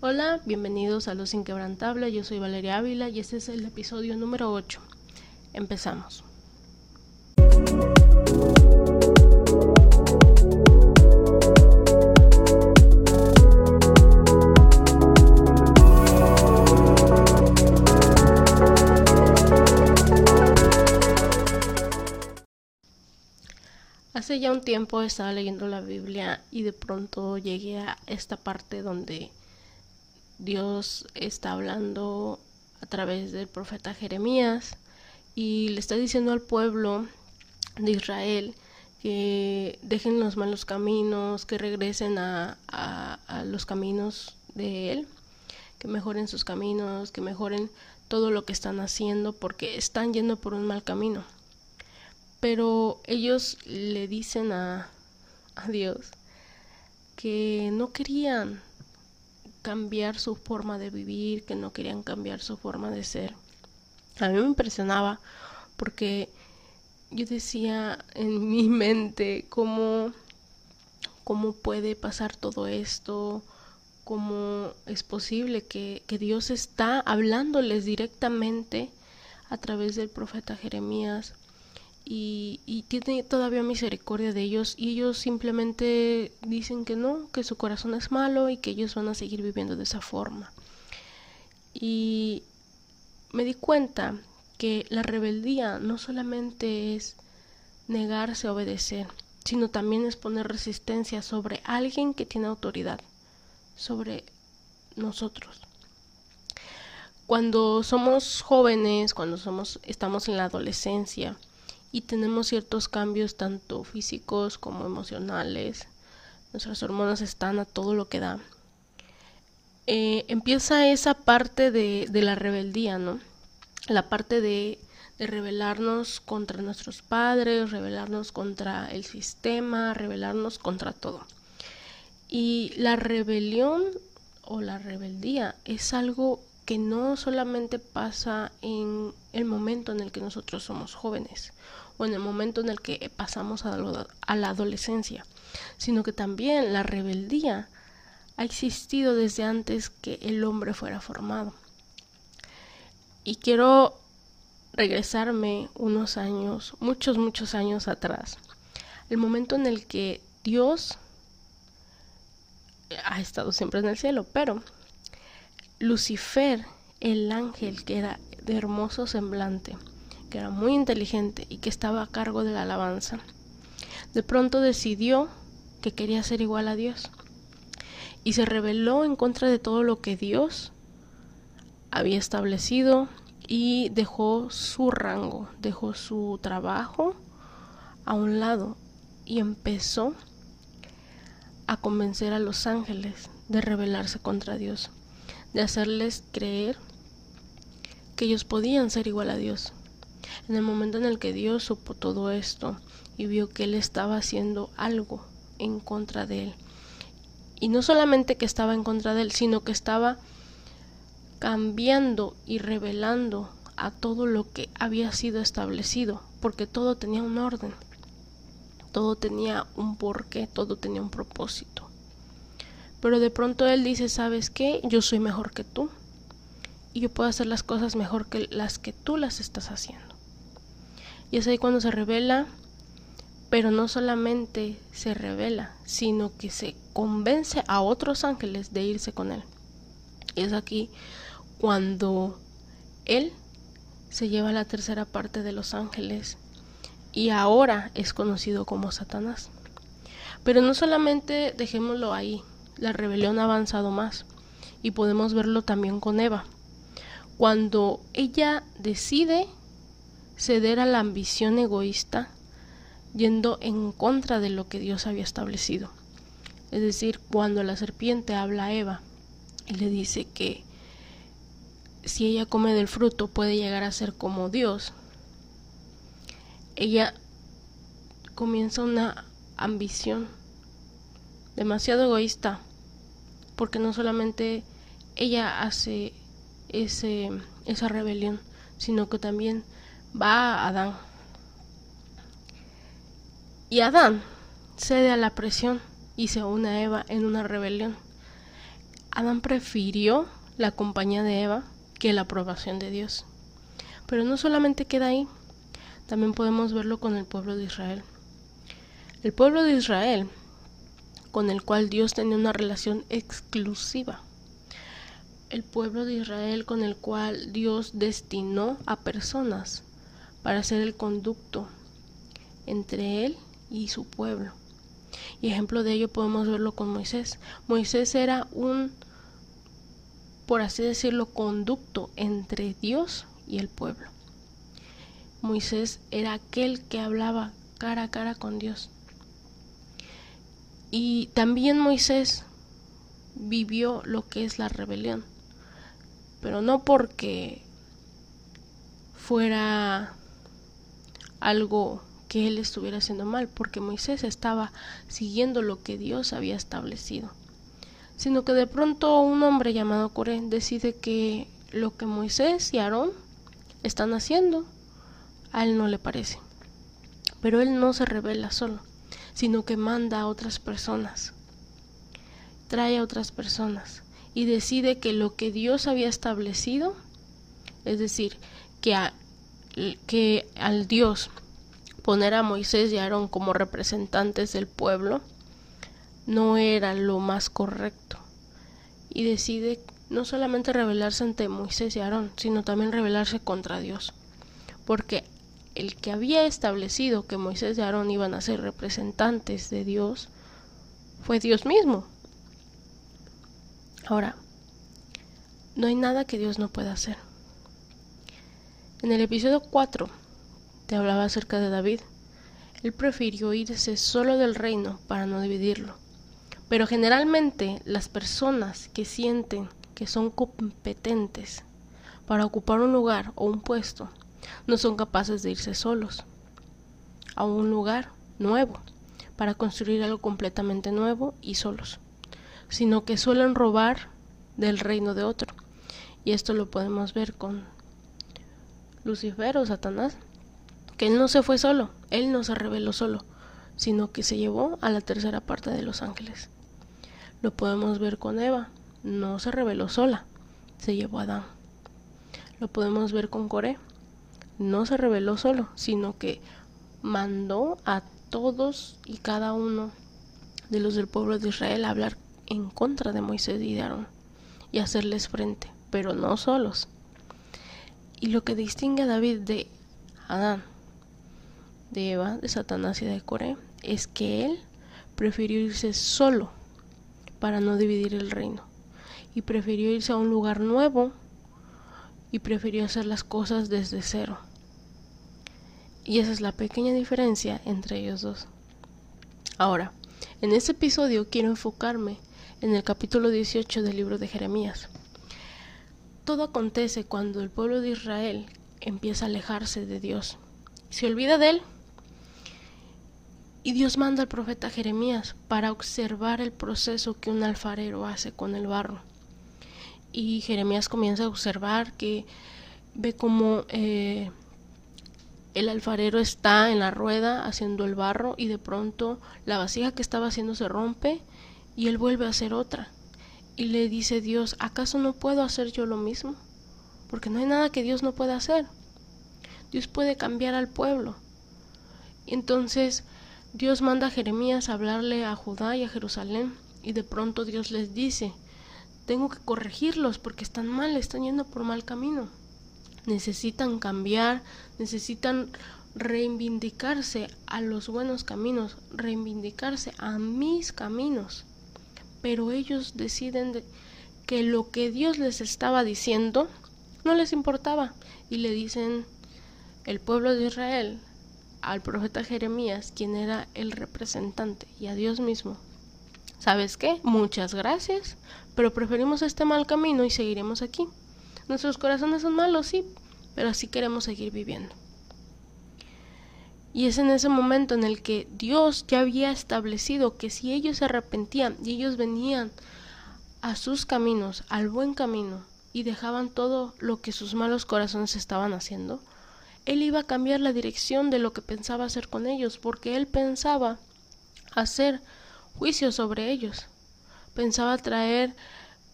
Hola, bienvenidos a Los Inquebrantables, yo soy Valeria Ávila y este es el episodio número 8. Empezamos. Hace ya un tiempo estaba leyendo la Biblia y de pronto llegué a esta parte donde Dios está hablando a través del profeta Jeremías y le está diciendo al pueblo de Israel que dejen los malos caminos, que regresen a, a, los caminos de Él, que mejoren sus caminos, que mejoren todo lo que están haciendo porque están yendo por un mal camino. Pero ellos le dicen a, a Dios que no querían cambiar su forma de vivir, que no querían cambiar su forma de ser. A mí me impresionaba porque yo decía en mi mente cómo, cómo puede pasar todo esto, cómo es posible que, que Dios está hablándoles directamente a través del profeta Jeremías y, tiene todavía misericordia de ellos y ellos simplemente dicen que no, que su corazón es malo y que ellos van a seguir viviendo de esa forma. Y me di cuenta que la rebeldía no solamente es negarse a obedecer, sino también es poner resistencia sobre alguien que tiene autoridad, sobre nosotros. Cuando somos jóvenes, cuando somos estamos en la adolescencia, y tenemos ciertos cambios tanto físicos como emocionales. Nuestras hormonas están a todo lo que da. Eh, empieza esa parte de, de, la rebeldía, ¿no? La parte de, de rebelarnos contra nuestros padres, rebelarnos contra el sistema, rebelarnos contra todo. Y la rebelión o la rebeldía es algo que no solamente pasa en el momento en el que nosotros somos jóvenes o en el momento en el que pasamos a, la adolescencia, sino que también la rebeldía ha existido desde antes que el hombre fuera formado. Y quiero regresarme unos años, muchos, muchos años atrás, el momento en el que Dios ha estado siempre en el cielo, pero Lucifer, el ángel que era de hermoso semblante, que era muy inteligente y que estaba a cargo de la alabanza, de pronto decidió que quería ser igual a Dios y se rebeló en contra de todo lo que Dios había establecido y dejó su rango, dejó su trabajo a un lado y empezó a convencer a los ángeles de rebelarse contra Dios de hacerles creer que ellos podían ser igual a Dios. En el momento en el que Dios supo todo esto y vio que Él estaba haciendo algo en contra de Él, y no solamente que estaba en contra de Él, sino que estaba cambiando y revelando a todo lo que había sido establecido, porque todo tenía un orden, todo tenía un porqué, todo tenía un propósito. Pero de pronto él dice, ¿sabes qué? Yo soy mejor que tú. Y yo puedo hacer las cosas mejor que las que tú las estás haciendo. Y es ahí cuando se revela, pero no solamente se revela, sino que se convence a otros ángeles de irse con él. Y es aquí cuando él se lleva la tercera parte de los ángeles y ahora es conocido como Satanás. Pero no solamente dejémoslo ahí, la rebelión ha avanzado más y podemos verlo también con Eva. Cuando ella decide ceder a la ambición egoísta, yendo en contra de lo que Dios había establecido. Es decir, cuando la serpiente habla a Eva y le dice que si ella come del fruto puede llegar a ser como Dios, ella comienza una ambición demasiado egoísta porque no solamente ella hace ese, esa rebelión, sino que también va a Adán. Y Adán cede a la presión y se une a Eva en una rebelión. Adán prefirió la compañía de Eva que la aprobación de Dios. Pero no solamente queda ahí, también podemos verlo con el pueblo de Israel. El pueblo de Israel, con el cual Dios tenía una relación exclusiva. El pueblo de Israel con el cual Dios destinó a personas para ser el conducto entre él y su pueblo. Y ejemplo de ello podemos verlo con Moisés. Moisés era un, por así decirlo, conducto entre Dios y el pueblo. Moisés era aquel que hablaba cara a cara con Dios. Y también Moisés vivió lo que es la rebelión, pero no porque fuera algo que él estuviera haciendo mal, porque Moisés estaba siguiendo lo que Dios había establecido, sino que de pronto un hombre llamado Coré decide que lo que Moisés y Aarón están haciendo a él no le parece. Pero él no se revela solo, sino que manda a otras personas, trae a otras personas y decide que lo que Dios había establecido, es decir, que, que al Dios poner a Moisés y Aarón como representantes del pueblo no era lo más correcto. Y decide no solamente rebelarse ante Moisés y Aarón, sino también rebelarse contra Dios. Porque el que había establecido que Moisés y Aarón iban a ser representantes de Dios fue Dios mismo. Ahora, no hay nada que Dios no pueda hacer. En el episodio 4 te hablaba acerca de David. Él prefirió irse solo del reino para no dividirlo. Pero generalmente las personas que sienten que son competentes para ocupar un lugar o un puesto no son capaces de irse solos a un lugar nuevo para construir algo completamente nuevo y solos, sino que suelen robar del reino de otro. Y esto lo podemos ver con Lucifer o Satanás, que él no se fue solo, él no se reveló solo, sino que se llevó a la tercera parte de los ángeles. Lo podemos ver con Eva, no se reveló sola, se llevó a Adán. Lo podemos ver con Coré, no se reveló solo, sino que mandó a todos y cada uno de los del pueblo de Israel a hablar en contra de Moisés y de y hacerles frente, pero no solos. Y lo que distingue a David de Adán de Eva, de Satanás y de Coré, es que él prefirió irse solo para no dividir el reino. Y prefirió irse a un lugar nuevo y prefirió hacer las cosas desde cero. Y esa es la pequeña diferencia entre ellos dos. Ahora, en este episodio quiero enfocarme en el capítulo 18 del libro de Jeremías. Todo acontece cuando el pueblo de Israel empieza a alejarse de Dios. Se olvida de él y Dios manda al profeta Jeremías para observar el proceso que un alfarero hace con el barro. Y Jeremías comienza a observar que ve como eh, el alfarero está en la rueda haciendo el barro y de pronto la vasija que estaba haciendo se rompe y él vuelve a hacer otra. Y le dice Dios, ¿acaso no puedo hacer yo lo mismo? Porque no hay nada que Dios no pueda hacer. Dios puede cambiar al pueblo. Entonces Dios manda a Jeremías a hablarle a Judá y a Jerusalén y de pronto Dios les dice, tengo que corregirlos porque están mal, están yendo por mal camino. Necesitan cambiar, necesitan reivindicarse a los buenos caminos, reivindicarse a mis caminos. Pero ellos deciden que lo que Dios les estaba diciendo no les importaba y le dicen el pueblo de Israel al profeta Jeremías, quien era el representante, y a Dios mismo. ¿Sabes qué? Muchas gracias, pero preferimos este mal camino y seguiremos aquí. Nuestros corazones son malos, sí, pero así queremos seguir viviendo. Y es en ese momento en el que Dios ya había establecido que si ellos se arrepentían y ellos venían a sus caminos, al buen camino, y dejaban todo lo que sus malos corazones estaban haciendo, él iba a cambiar la dirección de lo que pensaba hacer con ellos, porque él pensaba hacer juicio sobre ellos, pensaba traer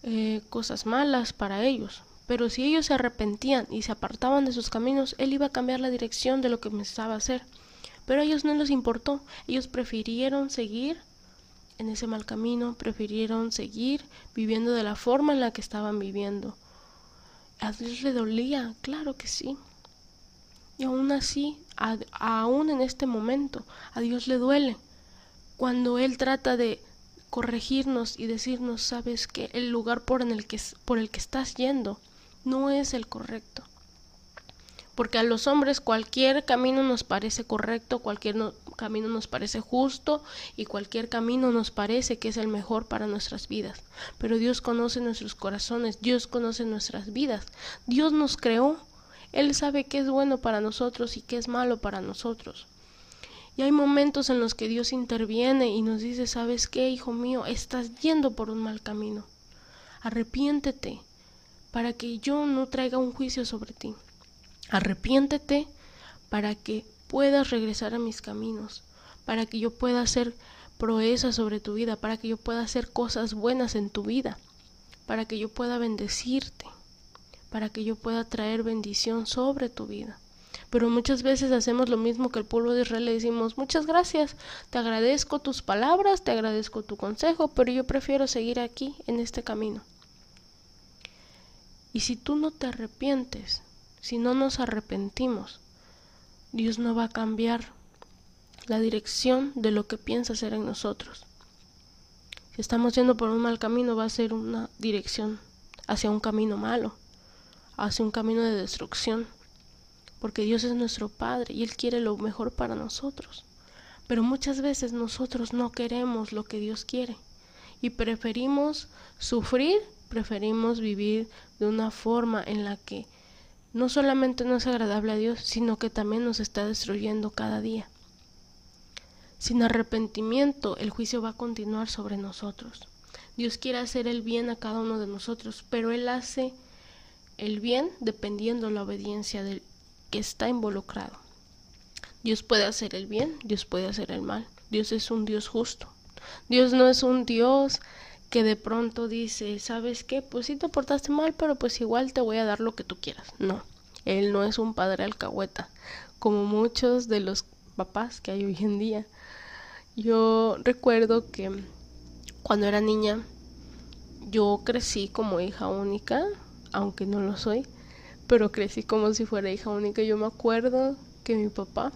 eh, cosas malas para ellos. Pero si ellos se arrepentían y se apartaban de sus caminos, Él iba a cambiar la dirección de lo que pensaba hacer. Pero a ellos no les importó, ellos prefirieron seguir en ese mal camino, prefirieron seguir viviendo de la forma en la que estaban viviendo. ¿A Dios le dolía? Claro que sí. Y aún así, aún en este momento, a Dios le duele. Cuando Él trata de corregirnos y decirnos, sabes que el lugar por, en el que, por el que estás yendo no es el correcto porque a los hombres cualquier camino nos parece correcto, cualquier camino nos parece justo y cualquier camino nos parece que es el mejor para nuestras vidas. Pero Dios conoce nuestros corazones, Dios conoce nuestras vidas, Dios nos creó, Él sabe qué es bueno para nosotros y qué es malo para nosotros. Y hay momentos en los que Dios interviene y nos dice, ¿sabes qué, hijo mío? Estás yendo por un mal camino. Arrepiéntete para que yo no traiga un juicio sobre ti. Arrepiéntete para que puedas regresar a mis caminos, para que yo pueda hacer proezas sobre tu vida, para que yo pueda hacer cosas buenas en tu vida, para que yo pueda bendecirte, para que yo pueda traer bendición sobre tu vida. Pero muchas veces hacemos lo mismo que el pueblo de Israel, le decimos, muchas gracias, te agradezco tus palabras, te agradezco tu consejo, pero yo prefiero seguir aquí en este camino. Y si tú no te arrepientes, si no nos arrepentimos, Dios no va a cambiar la dirección de lo que piensa hacer en nosotros. Si estamos yendo por un mal camino, va a ser una dirección hacia un camino malo, hacia un camino de destrucción, porque Dios es nuestro Padre y Él quiere lo mejor para nosotros. Pero muchas veces nosotros no queremos lo que Dios quiere y preferimos sufrir, preferimos vivir de una forma en la que no solamente no es agradable a Dios, sino que también nos está destruyendo cada día. Sin arrepentimiento, el juicio va a continuar sobre nosotros. Dios quiere hacer el bien a cada uno de nosotros, pero Él hace el bien dependiendo la obediencia del que está involucrado. Dios puede hacer el bien, Dios puede hacer el mal. Dios es un Dios justo. Dios no es un Dios que de pronto dice, ¿sabes qué? Pues sí te portaste mal, pero pues igual te voy a dar lo que tú quieras. No, él no es un padre alcahueta, como muchos de los papás que hay hoy en día. Yo recuerdo que cuando era niña, yo crecí como hija única, aunque no lo soy, pero crecí como si fuera hija única. Yo me acuerdo que mi papá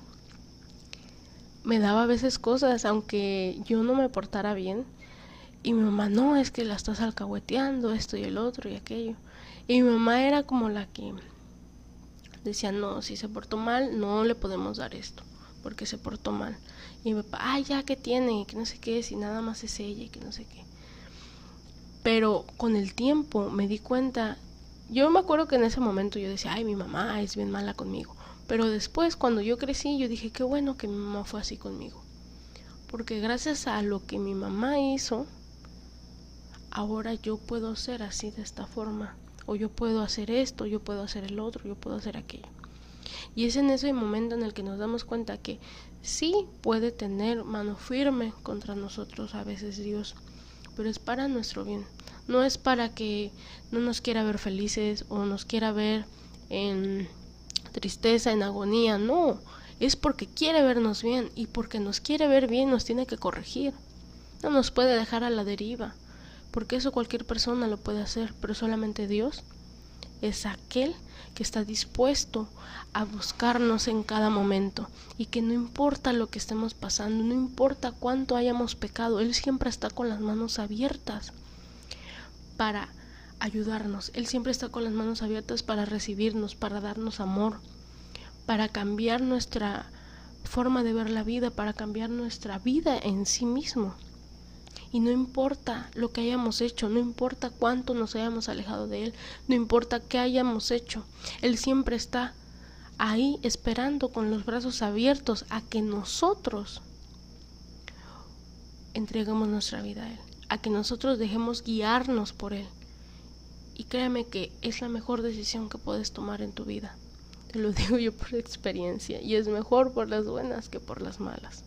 me daba a veces cosas, aunque yo no me portara bien y mi mamá, no, es que la estás alcahueteando, esto y el otro y aquello. Y mi mamá era como la que decía, no, si se portó mal, no le podemos dar esto, porque se portó mal. Y mi papá, ay, ya que tiene, que no sé qué, si nada más es ella y que no sé qué. Pero con el tiempo me di cuenta, yo me acuerdo que en ese momento yo decía, ay, mi mamá es bien mala conmigo. Pero después, cuando yo crecí, yo dije, qué bueno que mi mamá fue así conmigo. Porque gracias a lo que mi mamá hizo, ahora yo puedo ser así de esta forma, o yo puedo hacer esto, yo puedo hacer el otro, yo puedo hacer aquello. Y es en ese momento en el que nos damos cuenta que sí puede tener mano firme contra nosotros a veces Dios, pero es para nuestro bien. No es para que no nos quiera ver felices o nos quiera ver en tristeza, en agonía, no, es porque quiere vernos bien y porque nos quiere ver bien nos tiene que corregir. No nos puede dejar a la deriva porque eso cualquier persona lo puede hacer, pero solamente Dios es aquel que está dispuesto a buscarnos en cada momento y que no importa lo que estemos pasando, no importa cuánto hayamos pecado, Él siempre está con las manos abiertas para ayudarnos, Él siempre está con las manos abiertas para recibirnos, para darnos amor, para cambiar nuestra forma de ver la vida, para cambiar nuestra vida en sí mismo. Y no importa lo que hayamos hecho, no importa cuánto nos hayamos alejado de Él, no importa qué hayamos hecho, Él siempre está ahí esperando con los brazos abiertos a que nosotros entregamos nuestra vida a Él, a que nosotros dejemos guiarnos por Él. Y créeme que es la mejor decisión que puedes tomar en tu vida. Te lo digo yo por experiencia. Y es mejor por las buenas que por las malas.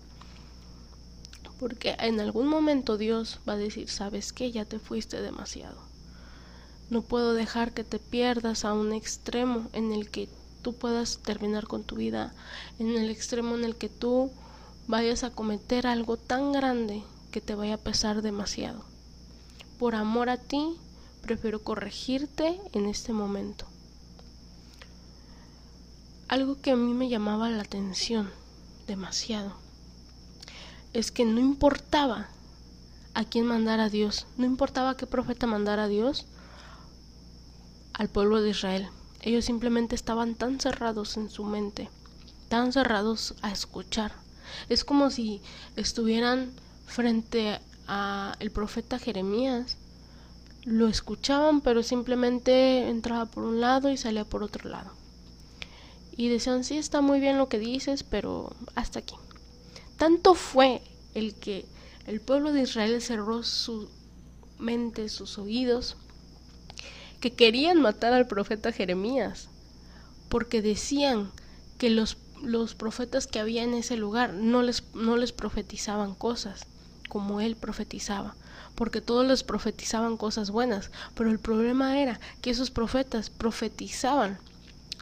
Porque en algún momento Dios va a decir, sabes que ya te fuiste demasiado. No puedo dejar que te pierdas a un extremo en el que tú puedas terminar con tu vida, en el extremo en el que tú vayas a cometer algo tan grande que te vaya a pesar demasiado. Por amor a ti, prefiero corregirte en este momento. Algo que a mí me llamaba la atención demasiado es que no importaba a quién mandara Dios, no importaba qué profeta mandara Dios al pueblo de Israel. Ellos simplemente estaban tan cerrados en su mente, tan cerrados a escuchar. Es como si estuvieran frente a el profeta Jeremías. Lo escuchaban, pero simplemente entraba por un lado y salía por otro lado. Y decían, sí, está muy bien lo que dices, pero hasta aquí. Tanto fue el que el pueblo de Israel cerró su mente, sus oídos, que querían matar al profeta Jeremías, porque decían que los, los profetas que había en ese lugar no les, no les profetizaban cosas como él profetizaba, porque todos les profetizaban cosas buenas, pero el problema era que esos profetas profetizaban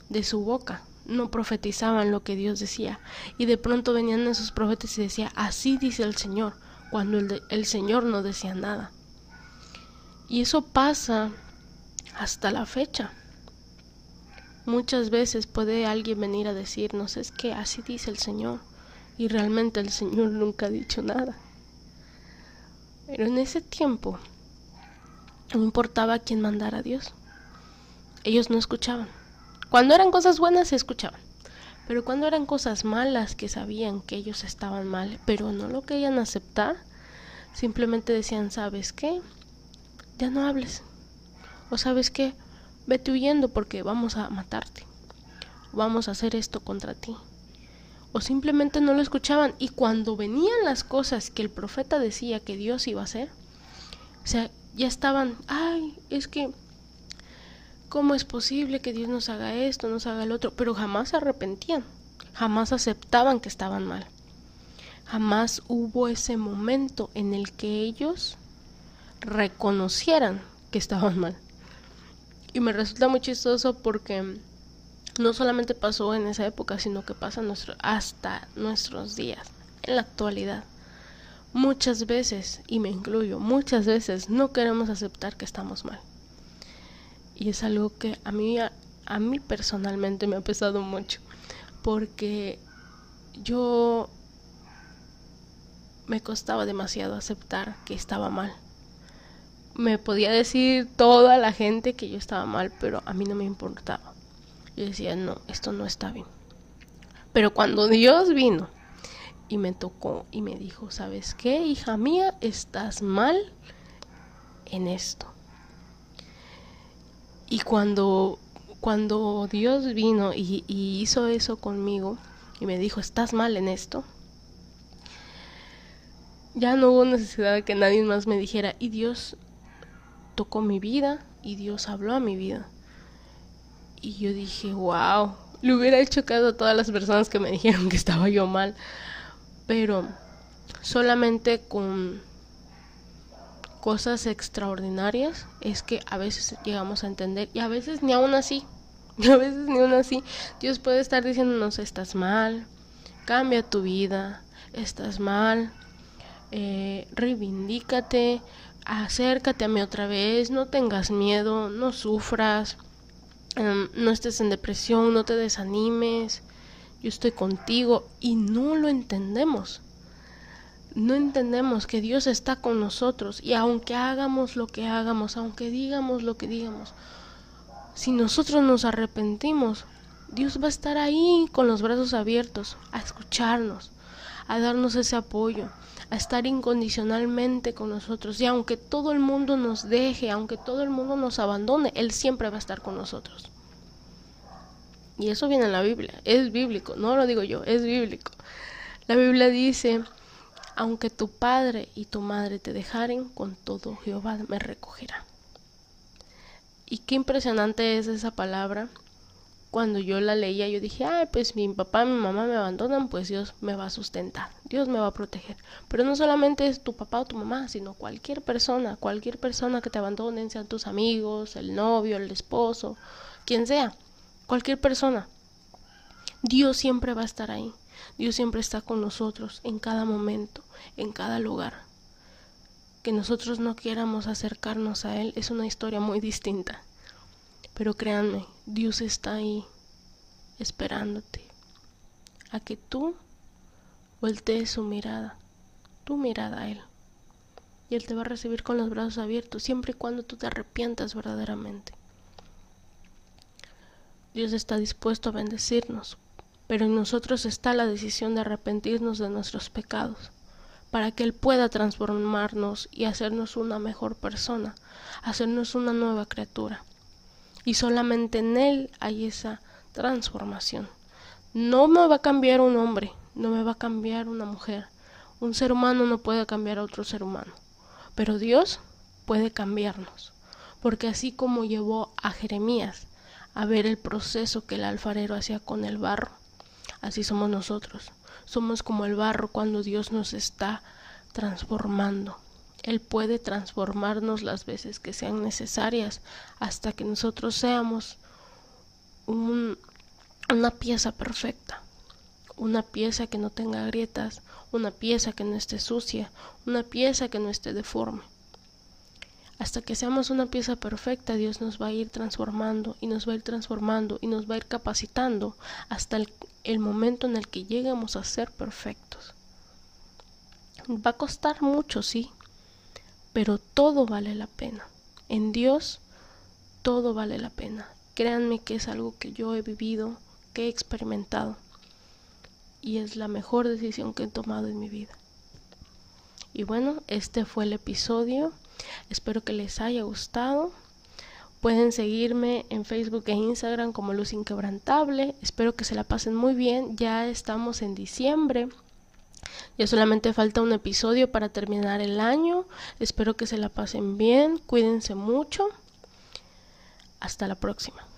de su boca, no profetizaban lo que Dios decía, y de pronto venían esos profetas y decía, así dice el Señor, cuando el, el Señor no decía nada. Y eso pasa hasta la fecha. Muchas veces puede alguien venir a decirnos, es que así dice el Señor, y realmente el Señor nunca ha dicho nada. Pero en ese tiempo no importaba quién mandara a Dios. Ellos no escuchaban. Cuando eran cosas buenas se escuchaban. Pero cuando eran cosas malas que sabían que ellos estaban mal, pero no lo querían aceptar, simplemente decían, ¿sabes qué? Ya no hables. O sabes qué, vete huyendo porque vamos a matarte. Vamos a hacer esto contra ti. O simplemente no lo escuchaban. Y cuando venían las cosas que el profeta decía que Dios iba a hacer, o sea, ya estaban, ay, es que, ¿cómo es posible que Dios nos haga esto, nos haga el otro? Pero jamás se arrepentían, jamás aceptaban que estaban mal. Jamás hubo ese momento en el que ellos reconocieran que estaban mal. Y me resulta muy chistoso porque no solamente pasó en esa época, sino que pasa hasta nuestros días, en la actualidad. Muchas veces, y me incluyo, muchas veces no queremos aceptar que estamos mal. Y es algo que a mí, a, mí personalmente me ha pesado mucho, porque yo me costaba demasiado aceptar que estaba mal me podía decir toda la gente que yo estaba mal, pero a mí no me importaba. Yo decía, no, esto no está bien. Pero cuando Dios vino y me tocó y me dijo, ¿sabes qué, hija mía? Estás mal en esto. Y cuando, cuando Dios vino y, y hizo eso conmigo y me dijo, estás mal en esto, ya no hubo necesidad de que nadie más me dijera, y Dios tocó mi vida y Dios habló a mi vida. Y yo dije, wow, le hubiera hecho caso a todas las personas que me dijeron que estaba yo mal. Pero solamente con cosas extraordinarias es que a veces llegamos a entender y a veces ni aún así, a veces ni aún así, Dios puede estar diciéndonos estás mal, cambia tu vida, estás mal, eh, reivindícate, acércate a mí otra vez, no tengas miedo, no sufras, em, no estés en depresión, no te desanimes, yo estoy contigo y no lo entendemos. No entendemos que Dios está con nosotros y aunque hagamos lo que hagamos, aunque digamos lo que digamos, si nosotros nos arrepentimos, Dios va a estar ahí con los brazos abiertos a escucharnos, a darnos ese apoyo, a estar incondicionalmente con nosotros. Y aunque todo el mundo nos deje, aunque todo el mundo nos abandone, Él siempre va a estar con nosotros. Y eso viene en la Biblia, es bíblico, no lo digo yo, es bíblico. La Biblia dice, aunque tu padre y tu madre te dejaren, con todo Jehová me recogerá. Y qué impresionante es esa palabra, cuando yo la leía, yo dije, ay, pues mi papá y mi mamá me abandonan, pues Dios me va a sustentar, Dios me va a proteger. Pero no solamente es tu papá o tu mamá, sino cualquier persona, cualquier persona que te abandonen, sean tus amigos, el novio, el esposo, quien sea, cualquier persona. Dios siempre va a estar ahí. Dios siempre está con nosotros en cada momento, en cada lugar. Que nosotros no quieramos acercarnos a Él es una historia muy distinta. Pero créanme, Dios está ahí esperándote a que tú voltees su mirada, tu mirada a Él. Y Él te va a recibir con los brazos abiertos siempre y cuando tú te arrepientas verdaderamente. Dios está dispuesto a bendecirnos, pero en nosotros está la decisión de arrepentirnos de nuestros pecados, para que Él pueda transformarnos y hacernos una mejor persona, hacernos una nueva criatura y solamente en Él hay esa transformación. No me va a cambiar un hombre, no me va a cambiar una mujer. Un ser humano no puede cambiar a otro ser humano, pero Dios puede cambiarnos, porque así como llevó a Jeremías a ver el proceso que el alfarero hacía con el barro, así somos nosotros. Somos como el barro cuando Dios nos está transformando. Él puede transformarnos las veces que sean necesarias hasta que nosotros seamos una pieza perfecta, una pieza que no tenga grietas, una pieza que no esté sucia, una pieza que no esté deforme. Hasta que seamos una pieza perfecta, Dios nos va a ir transformando y nos va a ir transformando y nos va a ir capacitando hasta el, momento en el que lleguemos a ser perfectos. Va a costar mucho, sí, pero todo vale la pena. En Dios todo vale la pena. Créanme que es algo que yo he vivido, que he experimentado y es la mejor decisión que he tomado en mi vida. Y bueno, este fue el episodio. Espero que les haya gustado. Pueden seguirme en Facebook e Instagram como Luz Inquebrantable. Espero que se la pasen muy bien. Ya estamos en diciembre. Ya solamente falta un episodio para terminar el año. Espero que se la pasen bien. Cuídense mucho. Hasta la próxima.